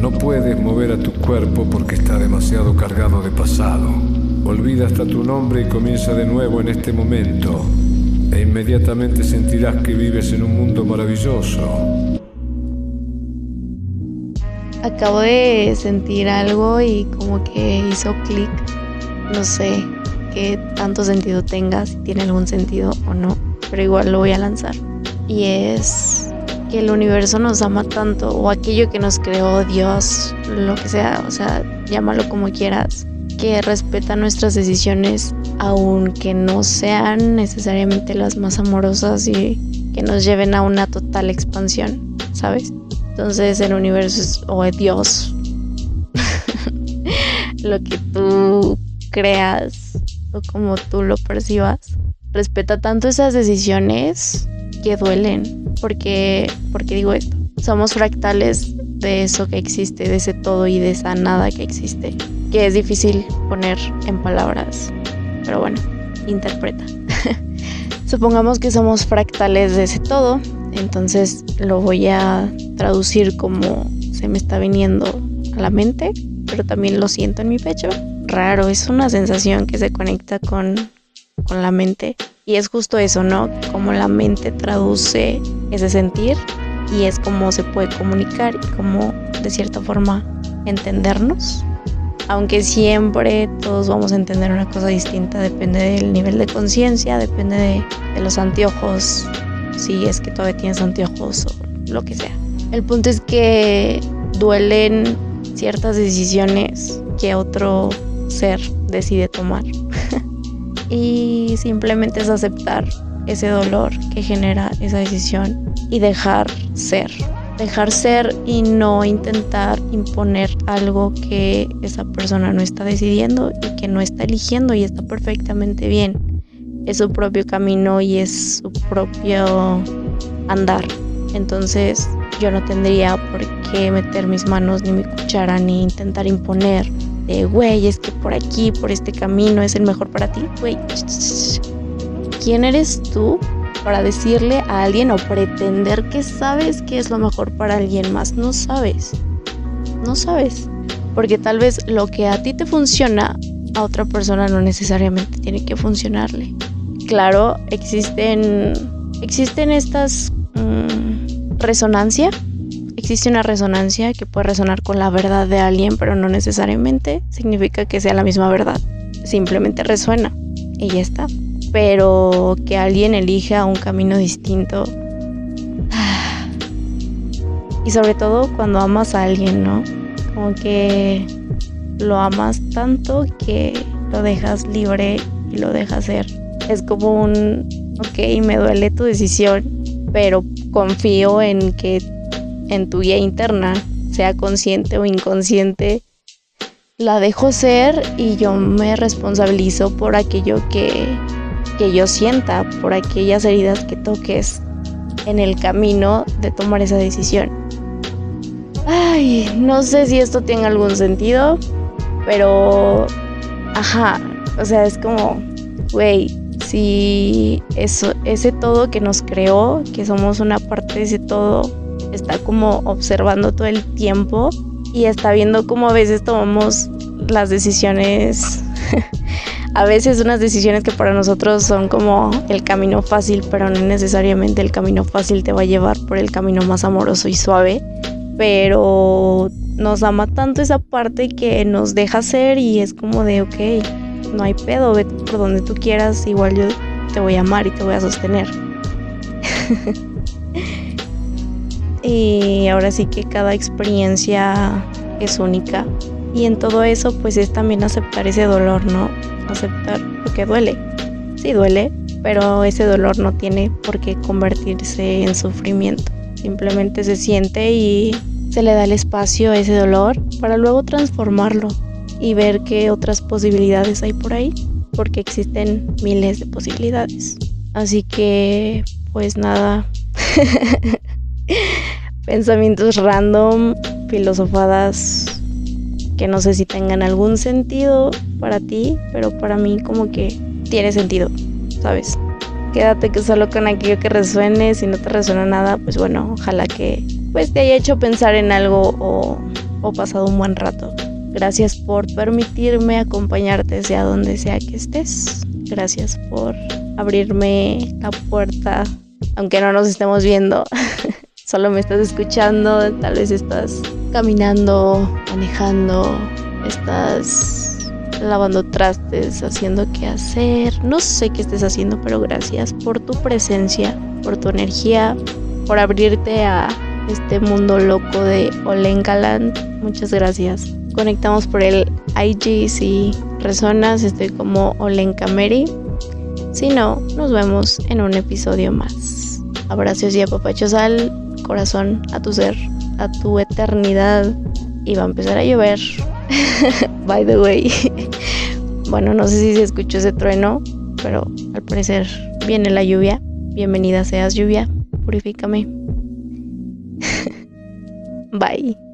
No puedes mover a tu cuerpo porque está demasiado cargado de pasado. Olvida hasta tu nombre y comienza de nuevo en este momento. E inmediatamente sentirás que vives en un mundo maravilloso. Acabo de sentir algo y como que hizo clic. No sé qué tanto sentido tenga, si tiene algún sentido o no, pero igual lo voy a lanzar. Y es que el universo nos ama tanto, o aquello que nos creó Dios, lo que sea, o sea, llámalo como quieras, que respeta nuestras decisiones, aunque no sean necesariamente las más amorosas y que nos lleven a una total expansión, ¿sabes? Entonces el universo es, o Dios, lo que tú creas o como tú lo percibas, respeta tanto esas decisiones que duelen. Porque, porque digo esto, somos fractales de eso que existe, de ese todo y de esa nada que existe, que es difícil poner en palabras. Pero bueno, interpreta. Supongamos que somos fractales de ese todo, entonces lo voy a traducir como se me está viniendo a la mente, pero también lo siento en mi pecho. Raro, es una sensación que se conecta con, con la mente y es justo eso, ¿no? Como la mente traduce ese sentir y es como se puede comunicar y como de cierta forma entendernos. Aunque siempre todos vamos a entender una cosa distinta, depende del nivel de conciencia, depende de, de, los anteojos, si es que todavía tienes anteojos o lo que sea. El punto es que duelen ciertas decisiones que otro ser decide tomar. y simplemente es aceptar ese dolor que genera esa decisión y dejar ser. Dejar ser y no intentar imponer algo que esa persona no está decidiendo y que no está eligiendo y está perfectamente bien. Es su propio camino y es su propio andar. Entonces yo no tendría por qué meter mis manos ni mi cuchara ni intentar imponer de, güey, es que por aquí, por este camino es el mejor para ti, güey. ¿Quién eres tú para decirle a alguien o pretender que sabes que es lo mejor para alguien más? No sabes. No sabes. Porque tal vez lo que a ti te funciona, a otra persona no necesariamente tiene que funcionarle. Claro, existen, existen estas mmm, resonancia existe una resonancia que puede resonar con la verdad de alguien, pero no necesariamente significa que sea la misma verdad. Simplemente resuena y ya está. Pero que alguien elija un camino distinto. Y sobre todo cuando amas a alguien, ¿no? Como que lo amas tanto que lo dejas libre y lo dejas ser. Es como un, ok, me duele tu decisión, pero confío en que en tu guía interna, sea consciente o inconsciente, la dejo ser y yo me responsabilizo por aquello que, que yo sienta, por aquellas heridas que toques en el camino de tomar esa decisión. Ay, no sé si esto tiene algún sentido, pero... Ajá, o sea, es como, güey, si eso, ese todo que nos creó, que somos una parte de ese todo, está como observando todo el tiempo y está viendo cómo a veces tomamos las decisiones, a veces unas decisiones que para nosotros son como el camino fácil, pero no necesariamente el camino fácil te va a llevar por el camino más amoroso y suave, pero nos ama tanto esa parte que nos deja ser y es como de, ok, no hay pedo, vete por donde tú quieras, igual yo te voy a amar y te voy a sostener. y ahora sí que cada experiencia es única. Y en todo eso pues es también aceptar ese dolor, ¿no? Aceptar lo que duele. Sí duele, pero ese dolor no tiene por qué convertirse en sufrimiento. Simplemente se siente y se le da el espacio a ese dolor para luego transformarlo y ver qué otras posibilidades hay por ahí, porque existen miles de posibilidades. Así que, pues nada. pensamientos random, filosofadas que no sé si tengan algún sentido para ti, pero para mí como que tiene sentido, ¿sabes? Quédate que solo con aquello que resuene, si no te resuena nada, pues bueno, ojalá que pues te haya hecho pensar en algo o o pasado un buen rato. Gracias por permitirme acompañarte sea donde sea que estés. Gracias por abrirme la puerta, aunque no nos estemos viendo. Solo me estás escuchando, tal vez estás caminando, manejando, estás lavando trastes, haciendo qué hacer. No sé qué estés haciendo, pero gracias por tu presencia, por tu energía, por abrirte a este mundo loco de Olenkaland. Muchas gracias. Conectamos por el IG si resonas, estoy como Olenka Mary. Si no, nos vemos en un episodio más. Abrazos y apapachos al corazón, a tu ser, a tu eternidad. Y va a empezar a llover. By the way. bueno, no sé si se escuchó ese trueno, pero al parecer viene la lluvia. Bienvenida seas lluvia, purifícame. Bye.